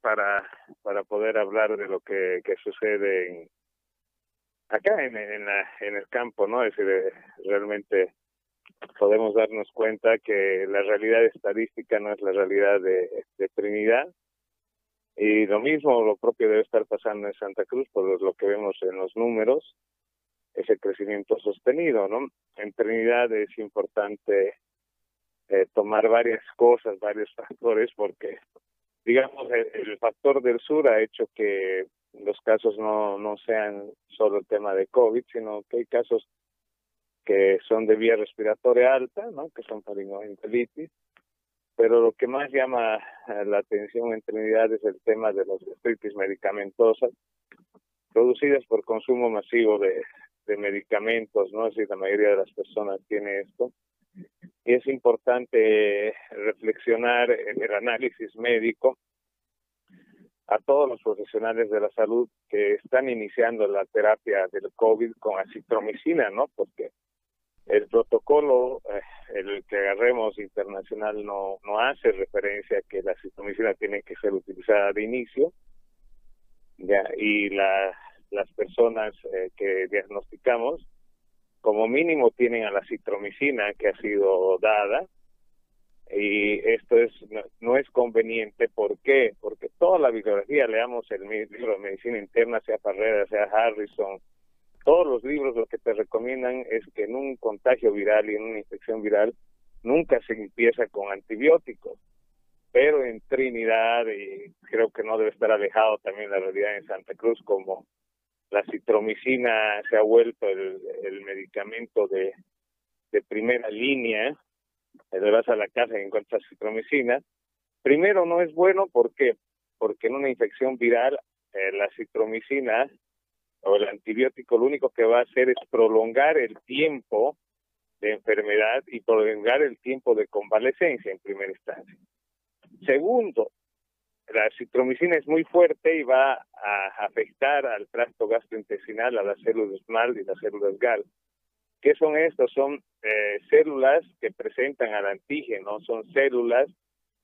para, para poder hablar de lo que, sucede en, acá en, en, la, en el campo, ¿no? Es decir, realmente podemos darnos cuenta que la realidad estadística no es la realidad de, de Trinidad. Y lo mismo, lo propio debe estar pasando en Santa Cruz, por lo que vemos en los números, ese crecimiento sostenido, ¿no? En Trinidad es importante eh, tomar varias cosas, varios factores, porque, digamos, el, factor del sur ha hecho que los casos no, no sean solo el tema de COVID, sino que hay casos que son de vía respiratoria alta, ¿no? que son faringoentelitis, pero lo que más llama la atención en Trinidad es el tema de las gastritis medicamentosas producidas por consumo masivo de, de medicamentos, ¿no? Así la mayoría de las personas tiene esto. Es importante reflexionar en el análisis médico a todos los profesionales de la salud que están iniciando la terapia del COVID con acitromicina, ¿no? Porque el protocolo, eh, el que agarremos internacional, no, no hace referencia a que la citromicina tiene que ser utilizada de inicio. Ya, y la, las personas eh, que diagnosticamos, como mínimo tienen a la citromicina que ha sido dada, y esto es no, es conveniente. ¿Por qué? Porque toda la bibliografía, leamos el libro de medicina interna, sea Parrera, sea Harrison, todos los libros lo que te recomiendan es que en un contagio viral y en una infección viral nunca se empieza con antibióticos. Pero en Trinidad, y creo que no debe estar alejado también la realidad en Santa Cruz, como la citromicina se ha vuelto el, medicamento de, primera línea, le vas a la casa y encuentras citromicina, primero no es bueno, ¿por qué? Porque en una infección viral eh, la citromicina o el antibiótico lo único que va a hacer es prolongar el tiempo de enfermedad y prolongar el tiempo de convalecencia en primera instancia. Segundo, la citromicina es muy fuerte y va a afectar al tracto gastrointestinal, a las células MAL y las células GAL. ¿Qué son estos? Son eh, células que presentan al antígeno, son células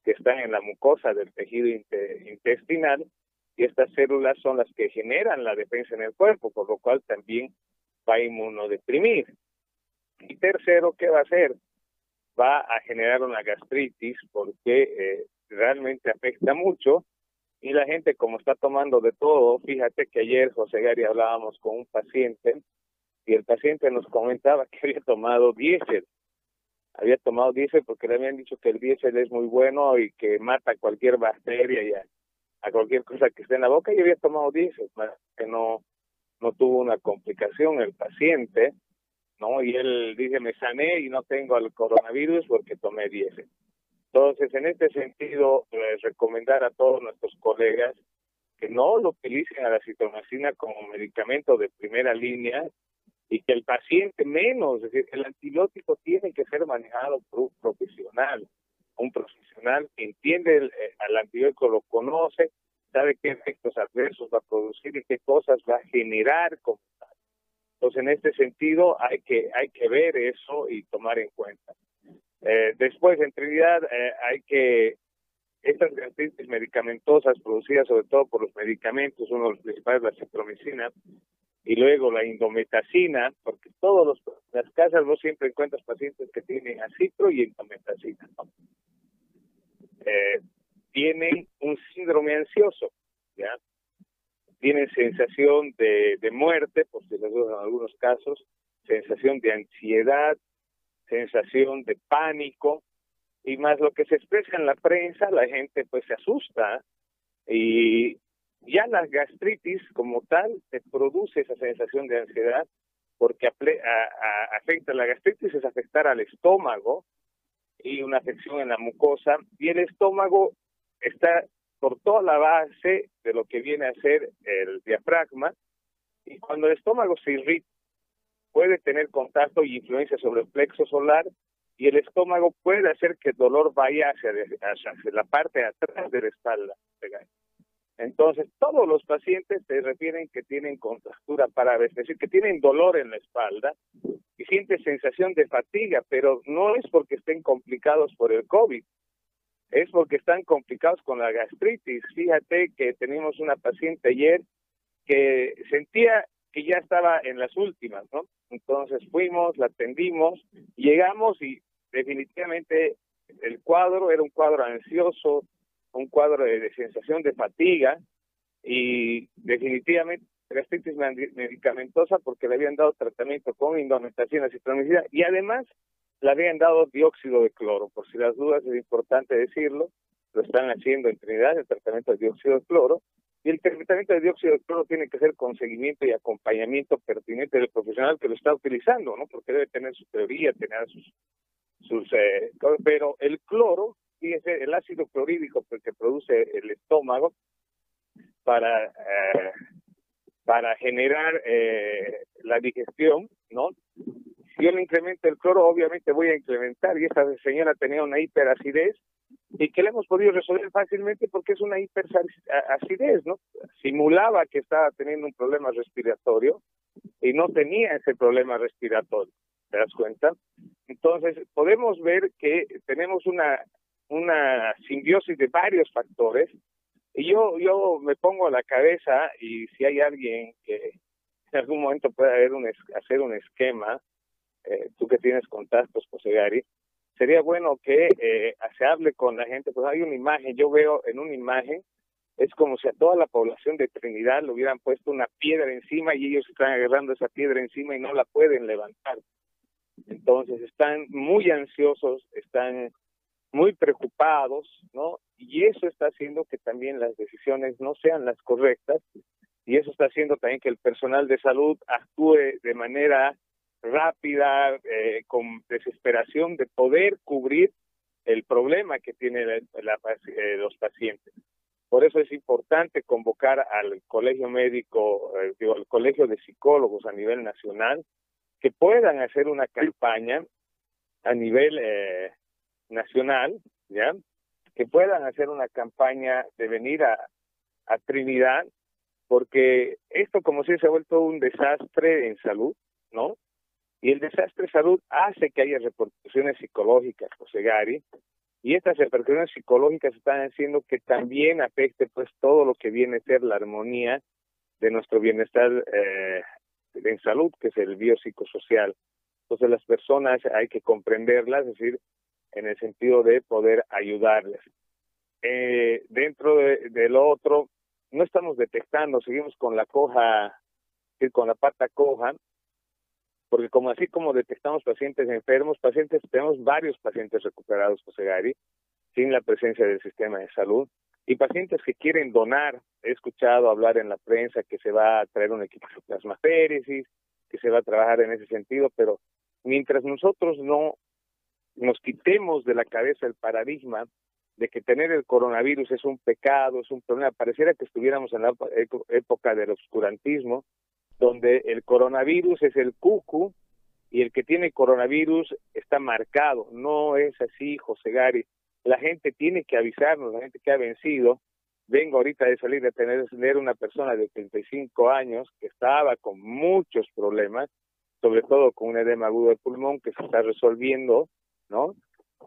que están en la mucosa del tejido intestinal y estas células son las que generan la defensa en el cuerpo, por lo cual también va a inmunodeprimir. Y tercero, ¿qué va a hacer? Va a generar una gastritis porque eh, realmente afecta mucho y la gente como está tomando de todo, fíjate que ayer José Gary hablábamos con un paciente y el paciente nos comentaba que había tomado diésel. Había tomado diésel porque le habían dicho que el diésel es muy bueno y que mata cualquier bacteria y a cualquier cosa que esté en la boca y había tomado diésel, que no, no tuvo una complicación el paciente, ¿no? Y él dice, me sané y no tengo el coronavirus porque tomé diésel. Entonces, en este sentido, les recomendar a todos nuestros colegas que no lo utilicen a la citromicina como medicamento de primera línea y que el paciente menos, es decir, el antibiótico tiene que ser manejado por un profesional un profesional que entiende eh, al antibiótico, lo conoce, sabe qué efectos adversos va a producir y qué cosas va a generar como tal. Entonces, en este sentido, hay que, hay que ver eso y tomar en cuenta. Eh, después, en Trinidad, eh, hay que estas gastritis medicamentosas producidas sobre todo por los medicamentos, uno de los principales la citromicina, y luego la indometacina, porque todos las casas no siempre encuentras pacientes que tienen acitro y indometacina. eh, tienen un síndrome ansioso, ¿ya? Tienen sensación de, de muerte, por si les en algunos casos, sensación de ansiedad, sensación de pánico, y más lo que se expresa en la prensa, la gente pues se asusta y ya la gastritis como tal te produce esa sensación de ansiedad porque afecta la gastritis es afectar al estómago y una afección en la mucosa y el estómago está por toda la base de lo que viene a ser el diafragma y cuando el estómago se irrita puede tener contacto y influencia sobre el plexo solar y el estómago puede hacer que el dolor vaya hacia, hacia la parte de atrás de la espalda. Entonces, todos los pacientes se refieren que tienen contractura para es decir, que tienen dolor en la espalda y sienten sensación de fatiga, pero no es porque estén complicados por el COVID, es porque están complicados con la gastritis. Fíjate que tenemos una paciente ayer que sentía que ya estaba en las últimas, ¿no? Entonces fuimos, la atendimos, llegamos y definitivamente el cuadro era un cuadro ansioso, un cuadro de, sensación de fatiga y definitivamente gastritis medicamentosa porque le habían dado tratamiento con indometacina citromicina y además le habían dado dióxido de cloro. Por si las dudas es importante decirlo, lo están haciendo en Trinidad el tratamiento de dióxido de cloro y el tratamiento de dióxido de cloro tiene que ser con seguimiento y acompañamiento pertinente del profesional que lo está utilizando, ¿no? Porque debe tener su teoría, tener sus sus eh, pero el cloro fíjese el ácido clorhídrico que produce el estómago para eh, para generar eh, la digestión no si yo le incremento el cloro obviamente voy a incrementar y esta señora tenía una hiperacidez y que le hemos podido resolver fácilmente porque es una hiperacidez no simulaba que estaba teniendo un problema respiratorio y no tenía ese problema respiratorio ¿te das cuenta? Entonces, podemos ver que tenemos una, una simbiosis de varios factores y yo, yo me pongo a la cabeza y si hay alguien que en algún momento pueda haber un, hacer un esquema, eh, tú que tienes contactos, José Gary, sería bueno que eh, se hable con la gente, pues hay una imagen, yo veo en una imagen, es como si a toda la población de Trinidad le hubieran puesto una piedra encima y ellos están agarrando esa piedra encima y no la pueden levantar. Entonces están muy ansiosos, están muy preocupados, ¿no? Y eso está haciendo que también las decisiones no sean las correctas y eso está haciendo también que el personal de salud actúe de manera rápida, eh, con desesperación de poder cubrir el problema que tienen eh, los pacientes. Por eso es importante convocar al colegio médico, eh, al colegio de psicólogos a nivel nacional, que puedan hacer una campaña a nivel eh, nacional, ¿ya? Que puedan hacer una campaña de venir a Trinidad, porque esto como si se ha vuelto un desastre en salud, ¿no? Y el desastre en salud hace que haya repercusiones psicológicas, José Gary, y estas repercusiones psicológicas están haciendo que también afecte pues todo lo que viene a ser la armonía de nuestro bienestar eh, en salud, que es el biopsicosocial. Entonces las personas hay que comprenderlas, es decir, en el sentido de poder ayudarles. Eh, dentro de, lo otro, no estamos detectando, seguimos con la coja, con la pata coja, porque como así como detectamos pacientes enfermos, pacientes, tenemos varios pacientes recuperados, José Gary, sin la presencia del sistema de salud, y pacientes que quieren donar. He escuchado hablar en la prensa que se va a traer un equipo de plasmaféresis, que se va a trabajar en ese sentido, pero mientras nosotros no nos quitemos de la cabeza el paradigma de que tener el coronavirus es un pecado, es un problema, pareciera que estuviéramos en la época del obscurantismo, donde el coronavirus es el cucu y el que tiene coronavirus está marcado. No es así, José Gary la gente tiene que avisarnos, la gente que ha vencido. Vengo ahorita de salir de tener, tener una persona de 35 años que estaba con muchos problemas, sobre todo con un edema agudo de pulmón que se está resolviendo, ¿no?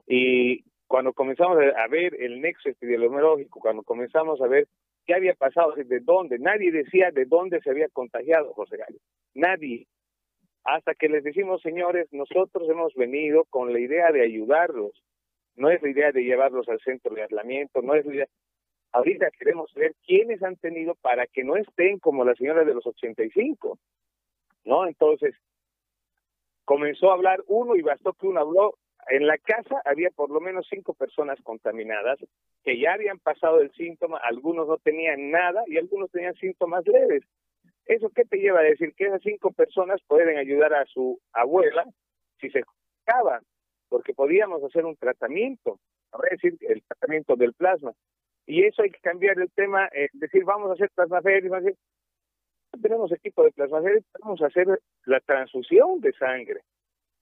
Y cuando comenzamos a ver el nexo epidemiológico, cuando comenzamos a ver qué había pasado, de dónde, nadie decía de dónde se había contagiado José Gallo, nadie. Hasta que les decimos, señores, nosotros hemos venido con la idea de ayudarlos, no es la idea de llevarlos al centro de aislamiento, no es la idea. Ahorita queremos ver quiénes han tenido para que no estén como la señora de los 85, ¿no? Entonces, comenzó a hablar uno y bastó que uno habló. En la casa había por lo menos cinco personas contaminadas que ya habían pasado el síntoma, algunos no tenían nada y algunos tenían síntomas leves. ¿Eso qué te lleva a decir? Que esas cinco personas pueden ayudar a su abuela si se acaban porque podíamos hacer un tratamiento, es decir, el tratamiento del plasma. Y eso hay que cambiar el tema, es decir, vamos a hacer plasmaféresis, no tenemos equipo de plasmaféresis, vamos a hacer la transfusión de sangre,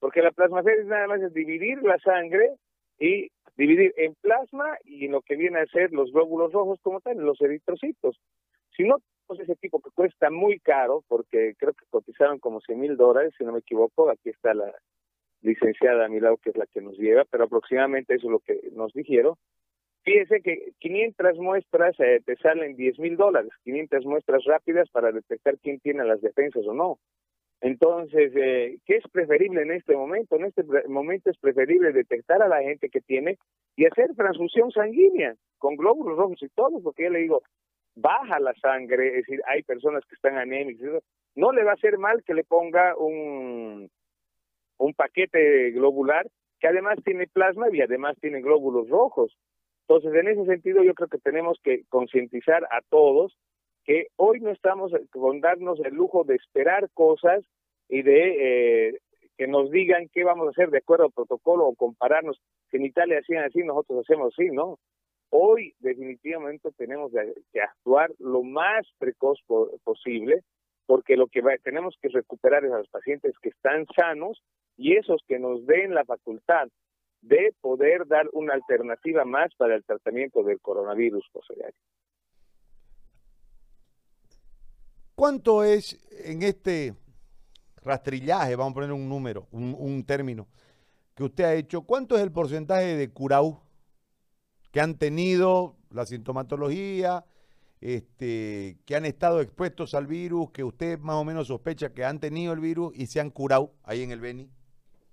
porque la plasmaféresis nada más es dividir la sangre y dividir en plasma y lo que viene a ser los glóbulos rojos como tal, los eritrocitos. Si no tenemos ese equipo que cuesta muy caro, porque creo que cotizaron como 100 mil dólares, si no me equivoco, aquí está la, licenciada a que es la que nos lleva, pero aproximadamente eso es lo que nos dijeron. Fíjese que 500 muestras eh, te salen 10 mil dólares, 500 muestras rápidas para detectar quién tiene las defensas o no. Entonces, eh, ¿qué es preferible en este momento? En este momento es preferible detectar a la gente que tiene y hacer transfusión sanguínea con glóbulos rojos y todo, porque yo le digo, baja la sangre, es decir, hay personas que están anémicas, no le va a hacer mal que le ponga un, un paquete globular que además tiene plasma y además tiene glóbulos rojos. Entonces, en ese sentido, yo creo que tenemos que concientizar a todos que hoy no estamos con darnos el lujo de esperar cosas y de eh, que nos digan qué vamos a hacer de acuerdo al protocolo o compararnos. Si en Italia hacían así, nosotros hacemos así, ¿no? Hoy definitivamente tenemos que actuar lo más precoz posible porque lo que tenemos que recuperar es a los pacientes que están sanos y esos que nos den la facultad de poder dar una alternativa más para el tratamiento del coronavirus, José ¿Cuánto es en este rastrillaje, vamos a poner un número, un, término, que usted ha hecho, cuánto es el porcentaje de curau que han tenido la sintomatología, este, que han estado expuestos al virus, que usted más o menos sospecha que han tenido el virus y se han curado ahí en el Beni,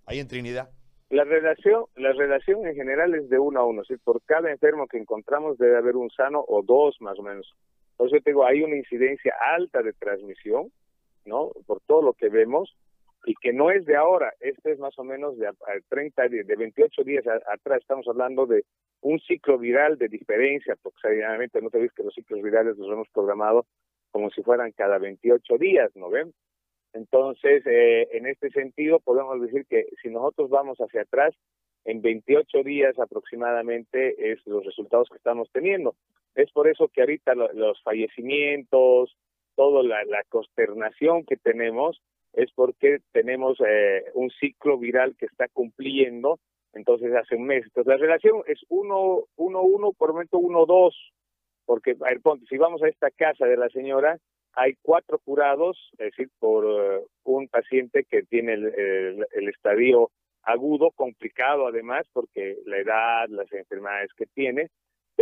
ahí en Trinidad? La relación, la relación en general es de uno a uno, por cada enfermo que encontramos debe haber un sano o dos más o menos. Eso digo, hay una incidencia alta de transmisión, ¿no? Por todo lo que vemos, y que no es de ahora, este es más o menos de 30, de 28 días atrás, estamos hablando de un ciclo viral de diferencia, aproximadamente, no te ves que los ciclos virales los hemos programado como si fueran cada 28 días, ¿no ven? Entonces, eh, en este sentido, podemos decir que si nosotros vamos hacia atrás, en 28 días aproximadamente es los resultados que estamos teniendo. Es por eso que ahorita los fallecimientos, toda la, consternación que tenemos, es porque tenemos eh, un ciclo viral que está cumpliendo, entonces hace un mes. Entonces la relación es 1, 1, 1, por momento 1, 2, porque, a ver, ponte, si vamos a esta casa de la señora, hay cuatro curados, es decir, por eh, un paciente que tiene el, el estadio agudo, complicado además, porque la edad, las enfermedades que tiene,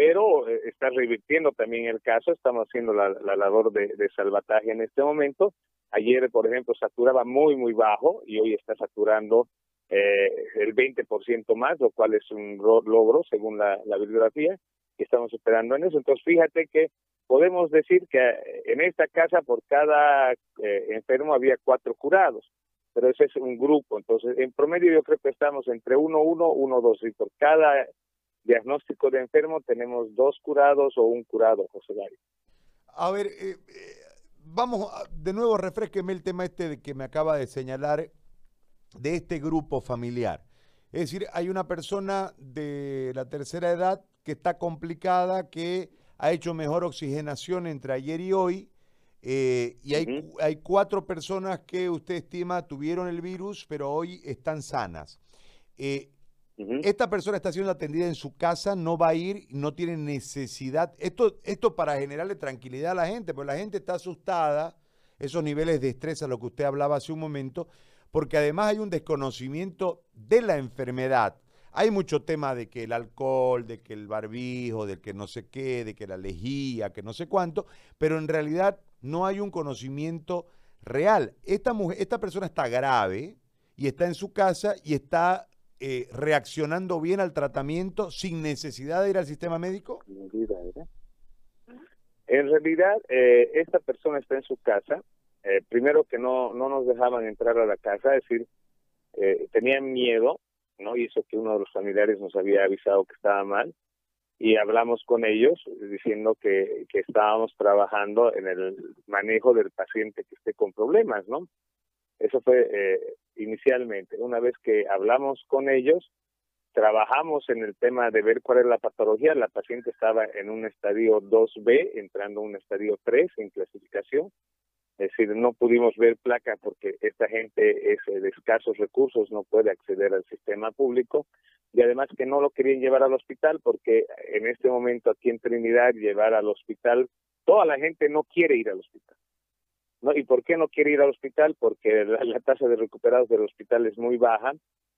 pero eh, está revirtiendo también el caso, estamos haciendo la, labor de, salvataje en este momento. Ayer, por ejemplo, saturaba muy, muy bajo y hoy está saturando eh, el 20% más, lo cual es un logro según la, bibliografía, y estamos esperando en eso. Entonces, fíjate que podemos decir que eh, en esta casa por cada enfermo había cuatro curados, pero ese es un grupo. Entonces, en promedio yo creo que estamos entre 1, 1, 1, 2, y por cada diagnóstico de enfermo tenemos dos curados o un curado, José Mario. A ver, eh, eh, vamos, de nuevo refresqueme el tema este de que me acaba de señalar de este grupo familiar. Es decir, hay una persona de la tercera edad que está complicada, que ha hecho mejor oxigenación entre ayer y hoy, eh, y hay, hay cuatro personas que usted estima tuvieron el virus, pero hoy están sanas. Esta persona está siendo atendida en su casa, no va a ir, no tiene necesidad. Esto, esto para generarle tranquilidad a la gente, porque la gente está asustada, esos niveles de estrés a lo que usted hablaba hace un momento, porque además hay un desconocimiento de la enfermedad. Hay mucho tema de que el alcohol, de que el barbijo, de que no sé qué, de que la lejía, que no sé cuánto, pero en realidad no hay un conocimiento real. Esta, mujer, esta persona está grave y está en su casa y está eh, reaccionando bien al tratamiento sin necesidad de ir al sistema médico? En realidad, eh, esta persona está en su casa. Eh, primero que no, no nos dejaban entrar a la casa, es decir, tenían miedo, ¿no? Y eso que uno de los familiares nos había avisado que estaba mal. Y hablamos con ellos diciendo que, que estábamos trabajando en el manejo del paciente que esté con problemas, ¿no? Eso fue eh, inicialmente. Una vez que hablamos con ellos, trabajamos en el tema de ver cuál es la patología. La paciente estaba en un estadio 2B, entrando a un estadio 3 en clasificación. Es decir, no pudimos ver placa porque esta gente es de escasos recursos, no puede acceder al sistema público y además que no lo querían llevar al hospital porque en este momento aquí en Trinidad llevar al hospital, toda la gente no quiere ir al hospital. ¿No? ¿Y por qué no quiere ir al hospital? Porque la, tasa de recuperados del hospital es muy baja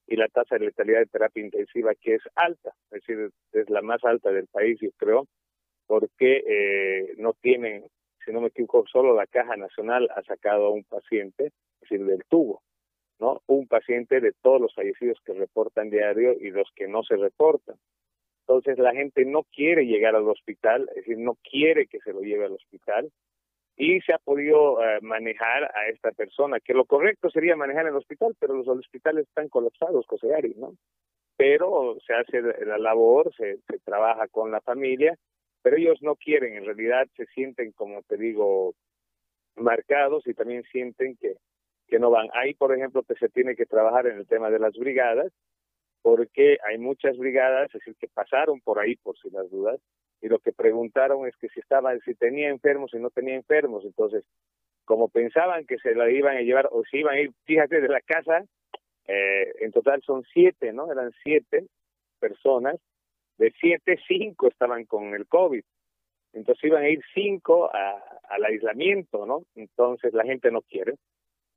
y la tasa de letalidad de terapia intensiva que es alta, es decir, es la más alta del país, yo creo, porque eh, no tienen, si no me equivoco, solo la Caja Nacional ha sacado a un paciente, es decir, del tubo, ¿no? Un paciente de todos los fallecidos que reportan diario y los que no se reportan. Entonces la gente no quiere llegar al hospital, es decir, no quiere que se lo lleve al hospital y se ha podido eh, manejar a esta persona, que lo correcto sería manejar en el hospital, pero los hospitales están colapsados, José ¿no? Pero se hace la labor, se, se trabaja con la familia, pero ellos no quieren, en realidad se sienten, como te digo, marcados y también sienten que, que no van. Ahí, por ejemplo, que se tiene que trabajar en el tema de las brigadas, porque hay muchas brigadas, es decir, que pasaron por ahí por si las dudas, y lo que preguntaron es que si estaba, si tenía enfermos y no tenía enfermos, entonces, como pensaban que se la iban a llevar o si iban a ir, fíjate, de la casa, eh, en total son siete, ¿no? Eran siete personas, de siete, cinco estaban con el COVID, entonces iban a ir cinco al aislamiento, ¿no? Entonces la gente no quiere,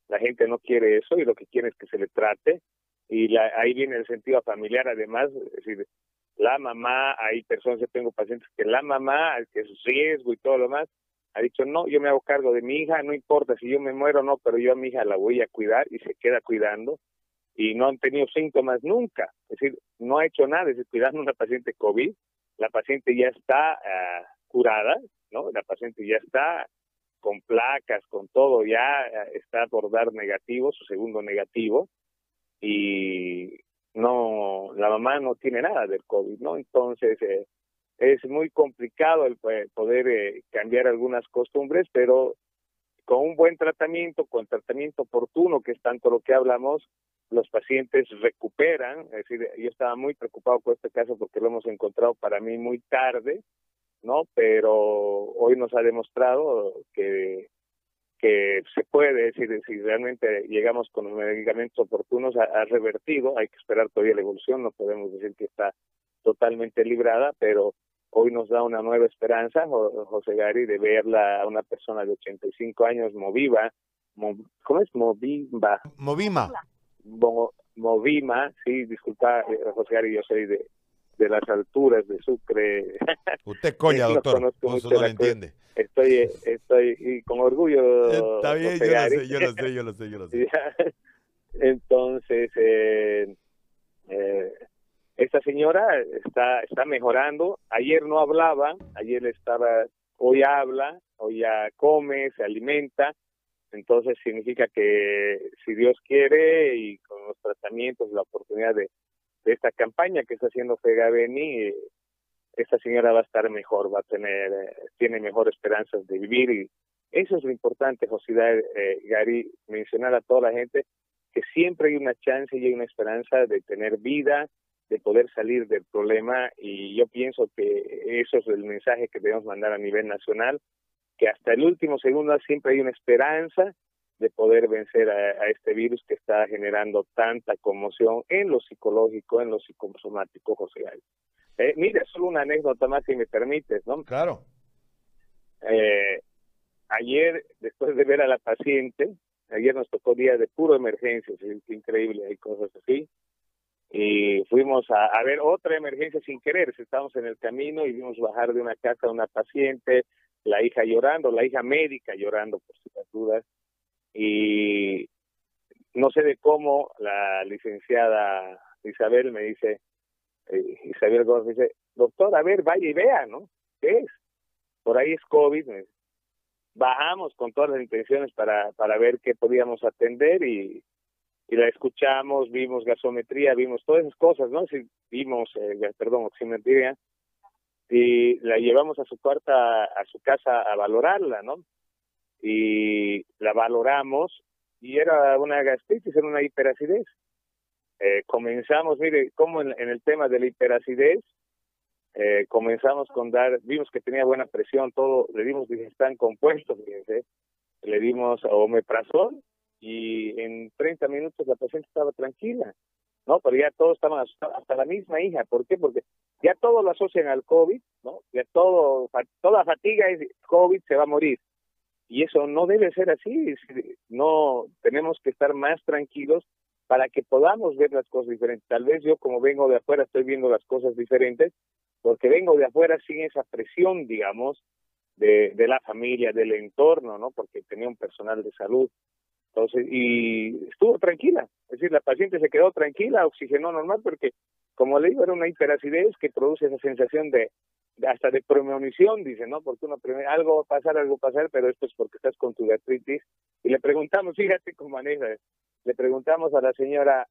la gente no quiere eso y lo que quiere es que se le trate y la, ahí viene el sentido familiar además, es decir, la mamá, hay personas, yo tengo pacientes que la mamá, que es riesgo y todo lo demás, ha dicho, no, yo me hago cargo de mi hija, no importa si yo me muero o no, pero yo a mi hija la voy a cuidar y se queda cuidando y no han tenido síntomas nunca, es decir, no ha hecho nada, es decir, cuidando a una paciente COVID, la paciente ya está ah, curada, ¿no? La paciente ya está con placas, con todo, ya ah, está por dar negativo, su segundo negativo, y no, la mamá no tiene nada del COVID, ¿no? Entonces, eh, es muy complicado el poder eh, cambiar algunas costumbres, pero con un buen tratamiento, con tratamiento oportuno, que es tanto lo que hablamos, los pacientes recuperan. Es decir, yo estaba muy preocupado por este caso porque lo hemos encontrado para mí muy tarde, ¿no? Pero hoy nos ha demostrado que que se puede decir si realmente llegamos con los medicamentos oportunos ha, revertido, hay que esperar todavía la evolución, no podemos decir que está totalmente librada, pero hoy nos da una nueva esperanza, José Gary, de verla a una persona de 85 años moviva, ¿cómo es? Moviva. Movima. movima, sí, disculpa, eh, José Gary, yo soy de, de las alturas de Sucre. Usted coña, doctor, no, no lo entiende. Estoy, estoy y con orgullo. Está bien, yo lo, sé, yo lo sé, yo lo sé, yo lo sé. Entonces, eh, eh, esta señora está, está mejorando. Ayer no hablaba, ayer estaba, hoy habla, hoy ya come, se alimenta. Entonces significa que si Dios quiere y con los tratamientos, la oportunidad de de esta campaña que está haciendo Fegaveni, esta señora va a estar mejor, va a tener, eh, tiene mejor esperanzas de vivir y eso es lo importante, José eh, Gary, mencionar a toda la gente que siempre hay una chance y hay una esperanza de tener vida, de poder salir del problema y yo pienso que eso es el mensaje que debemos mandar a nivel nacional, que hasta el último segundo siempre hay una esperanza de poder vencer a, este virus que está generando tanta conmoción en lo psicológico, en lo psicosomático, José. Eh, mire, solo una anécdota más, si me permites, ¿no? Claro. Eh, ayer, después de ver a la paciente, ayer nos tocó día de puro emergencia, es increíble, hay cosas así, y fuimos a, a, ver otra emergencia sin querer, estábamos en el camino y vimos bajar de una casa a una paciente, la hija llorando, la hija médica llorando por sus dudas, y no sé de cómo la licenciada Isabel me dice, eh, Isabel Gómez dice, doctor, a ver, vaya y vea, ¿no? ¿Qué es? Por ahí es COVID. Bajamos con todas las intenciones para, para ver qué podíamos atender y, y la escuchamos, vimos gasometría, vimos todas esas cosas, ¿no? Sí, vimos, eh, perdón, oximetría, y la llevamos a su cuarta, a su casa a valorarla, ¿no? y la valoramos y era una gastritis, era una hiperacidez. Eh, comenzamos, mire, como en, el tema de la hiperacidez, eh, comenzamos con dar, vimos que tenía buena presión, todo, le dimos están compuestos, le dimos omeprazol y en 30 minutos la paciente estaba tranquila, ¿no? Pero ya todos estaban hasta la misma hija, ¿por qué? Porque ya todo lo asocian al COVID, ¿no? Ya todo, toda fatiga es COVID, se va a morir. Y eso no debe ser así, no tenemos que estar más tranquilos para que podamos ver las cosas diferentes. Tal vez yo como vengo de afuera estoy viendo las cosas diferentes, porque vengo de afuera sin esa presión, digamos, de, la familia, del entorno, ¿no? Porque tenía un personal de salud. Entonces, y estuvo tranquila, es decir, la paciente se quedó tranquila, oxigenó normal, porque, como le digo, era una hiperacidez que produce esa sensación de, hasta de premonición, dice, ¿no? Porque uno algo va a pasar, algo va a pasar, pero esto es porque estás con tu gastritis. Y le preguntamos, fíjate cómo maneja, le preguntamos a la señora,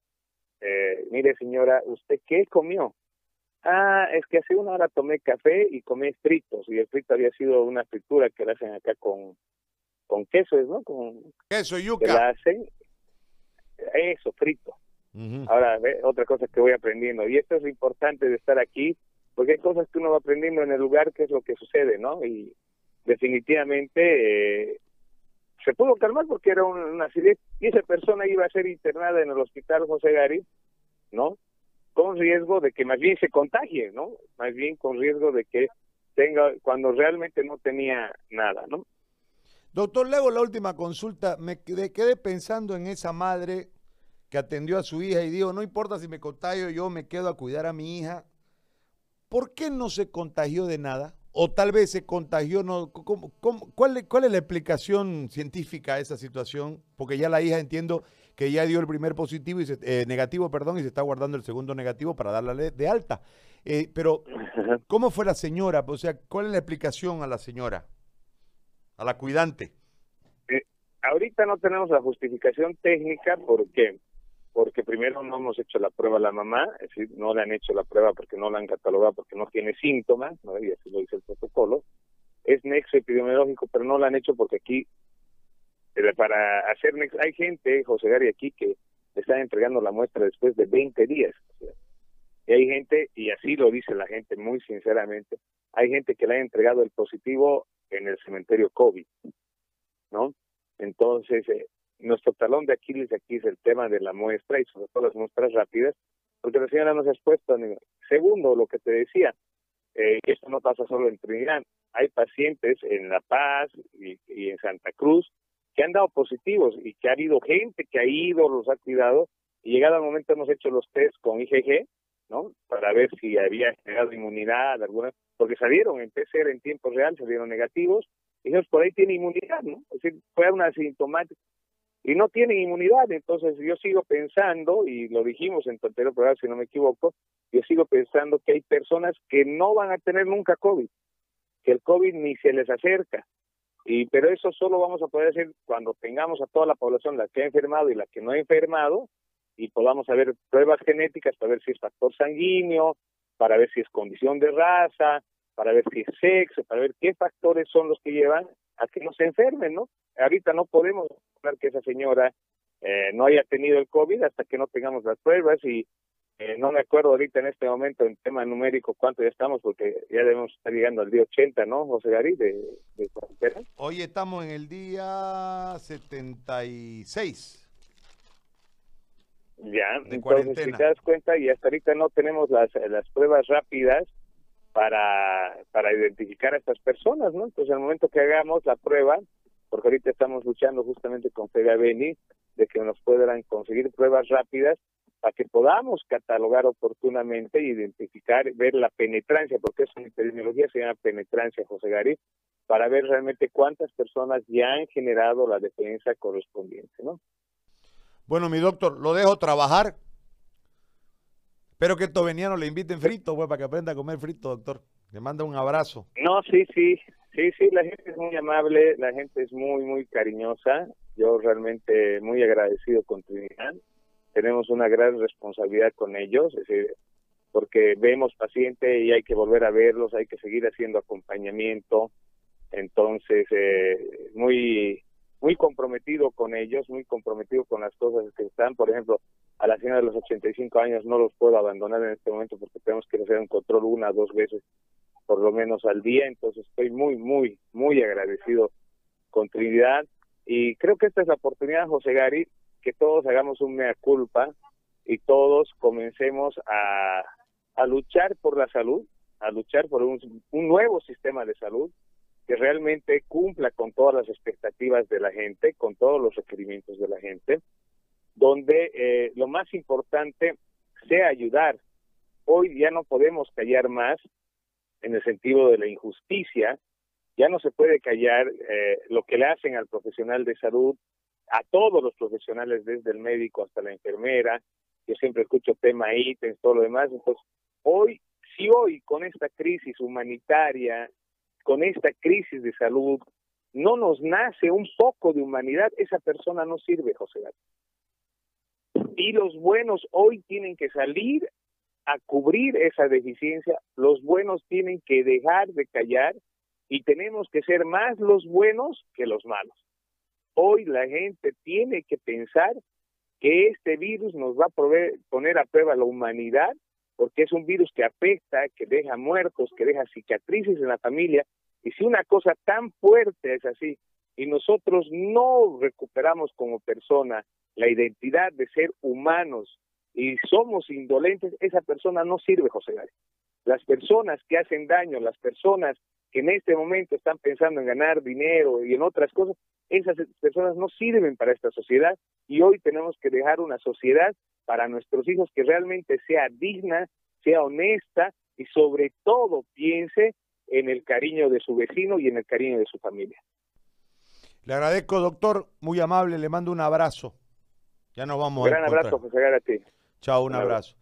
eh, mire señora, ¿usted qué comió? Ah, es que hace una hora tomé café y comí fritos, y el frito había sido una fritura que la hacen acá con, con queso, ¿no? Con queso yuca. Que la hacen, eso, frito. Ahora, otra cosa que voy aprendiendo, y esto es lo importante de estar aquí, porque hay cosas que uno va aprendiendo en el lugar, que es lo que sucede, ¿no? Y definitivamente eh, se pudo calmar porque era una acidez y esa persona iba a ser internada en el hospital José Gari, ¿no? Con riesgo de que más bien se contagie, ¿no? Más bien con riesgo de que tenga, cuando realmente no tenía nada, ¿no? Doctor, le hago la última consulta. Me quedé pensando en esa madre que atendió a su hija y dijo, no importa si me contagio, yo me quedo a cuidar a mi hija ¿por qué no se contagió de nada? O tal vez se contagió, no, cuál, es la explicación científica a esa situación? Porque ya la hija entiendo que ya dio el primer positivo y eh, negativo, perdón, y se está guardando el segundo negativo para darle de alta. Eh, pero, ¿cómo fue la señora? O sea, ¿cuál es la explicación a la señora? A la cuidante. Eh, ahorita no tenemos la justificación técnica porque porque primero no hemos hecho la prueba a la mamá, es decir, no le han hecho la prueba porque no la han catalogado porque no tiene síntomas, ¿no? y así lo dice el protocolo. Es nexo epidemiológico, pero no lo han hecho porque aquí, eh, para hacer nexo, hay gente, José Gary, aquí que le están entregando la muestra después de 20 días. y hay gente, y así lo dice la gente muy sinceramente, hay gente que le ha entregado el positivo en el cementerio COVID, ¿no? Entonces, eh, nuestro talón de Aquiles aquí es el tema de la muestra y sobre todo las muestras rápidas, porque la señora nos ha expuesto. Segundo, lo que te decía, eh, esto no pasa solo en Trinidad, hay pacientes en La Paz y, en Santa Cruz que han dado positivos y que ha habido gente que ha ido, los ha cuidado, y llegado el momento hemos hecho los test con IgG, ¿no? Para ver si había generado inmunidad alguna, porque salieron en PCR en tiempo real, salieron negativos, y dijimos, por ahí tiene inmunidad, ¿no? Es decir, fue una asintomática, y no tienen inmunidad. Entonces yo sigo pensando, y lo dijimos en tu anterior programa, si no me equivoco, yo sigo pensando que hay personas que no van a tener nunca COVID, que el COVID ni se les acerca. Y, pero eso solo vamos a poder hacer cuando tengamos a toda la población, la que ha enfermado y la que no ha enfermado, y podamos hacer pruebas genéticas para ver si es factor sanguíneo, para ver si es condición de raza, para ver si es sexo, para ver qué factores son los que llevan a que no se enfermen, ¿no? Ahorita no podemos hablar que esa señora eh, no haya tenido el COVID hasta que no tengamos las pruebas y eh, no me acuerdo ahorita en este momento en tema numérico cuánto ya estamos porque ya debemos estar llegando al día 80, ¿no, José Gary, de, de Hoy estamos en el día 76. Ya, entonces si te das cuenta y hasta ahorita no tenemos las, las pruebas rápidas para, para identificar a estas personas, ¿no? Entonces, al momento que hagamos la prueba, porque ahorita estamos luchando justamente con Beni de que nos puedan conseguir pruebas rápidas para que podamos catalogar oportunamente, identificar, ver la penetrancia, porque eso en epidemiología se llama penetrancia, José Gary, para ver realmente cuántas personas ya han generado la defensa correspondiente, ¿no? Bueno, mi doctor, lo dejo trabajar Espero que estos venianos le inviten frito, pues, para que aprenda a comer frito, doctor. Le manda un abrazo. No, sí, sí, sí, sí, la gente es muy amable, la gente es muy, muy cariñosa. Yo realmente muy agradecido con Trinidad. Tenemos una gran responsabilidad con ellos, es decir, porque vemos pacientes y hay que volver a verlos, hay que seguir haciendo acompañamiento. Entonces, eh, muy muy comprometido con ellos, muy comprometido con las cosas que están. Por ejemplo, a la señora de los 85 años no los puedo abandonar en este momento porque tenemos que hacer un control una dos veces por lo menos al día. Entonces estoy muy, muy, muy agradecido con Trinidad. Y creo que esta es la oportunidad, José Gary, que todos hagamos un mea culpa y todos comencemos a, a luchar por la salud, a luchar por un, un nuevo sistema de salud que realmente cumpla con todas las expectativas de la gente, con todos los requerimientos de la gente, donde eh, lo más importante sea ayudar. Hoy ya no podemos callar más en el sentido de la injusticia, ya no se puede callar eh, lo que le hacen al profesional de salud, a todos los profesionales, desde el médico hasta la enfermera, yo siempre escucho tema ítems, todo lo demás, entonces hoy, si hoy con esta crisis humanitaria, con esta crisis de salud, no nos nace un poco de humanidad, esa persona no sirve, José Gato. Y los buenos hoy tienen que salir a cubrir esa deficiencia, los buenos tienen que dejar de callar y tenemos que ser más los buenos que los malos. Hoy la gente tiene que pensar que este virus nos va a poner a prueba la humanidad, porque es un virus que afecta, que deja muertos, que deja cicatrices en la familia, y si una cosa tan fuerte es así, y nosotros no recuperamos como persona la identidad de ser humanos y somos indolentes, esa persona no sirve, José Gary. Las personas que hacen daño, las personas que en este momento están pensando en ganar dinero y en otras cosas, esas personas no sirven para esta sociedad y hoy tenemos que dejar una sociedad para nuestros hijos que realmente sea digna, sea honesta y sobre todo piense en el cariño de su vecino y en el cariño de su familia. Le agradezco, doctor, muy amable, le mando un abrazo. Ya nos vamos. Un gran abrazo, José Garate. Chao, un, abrazo.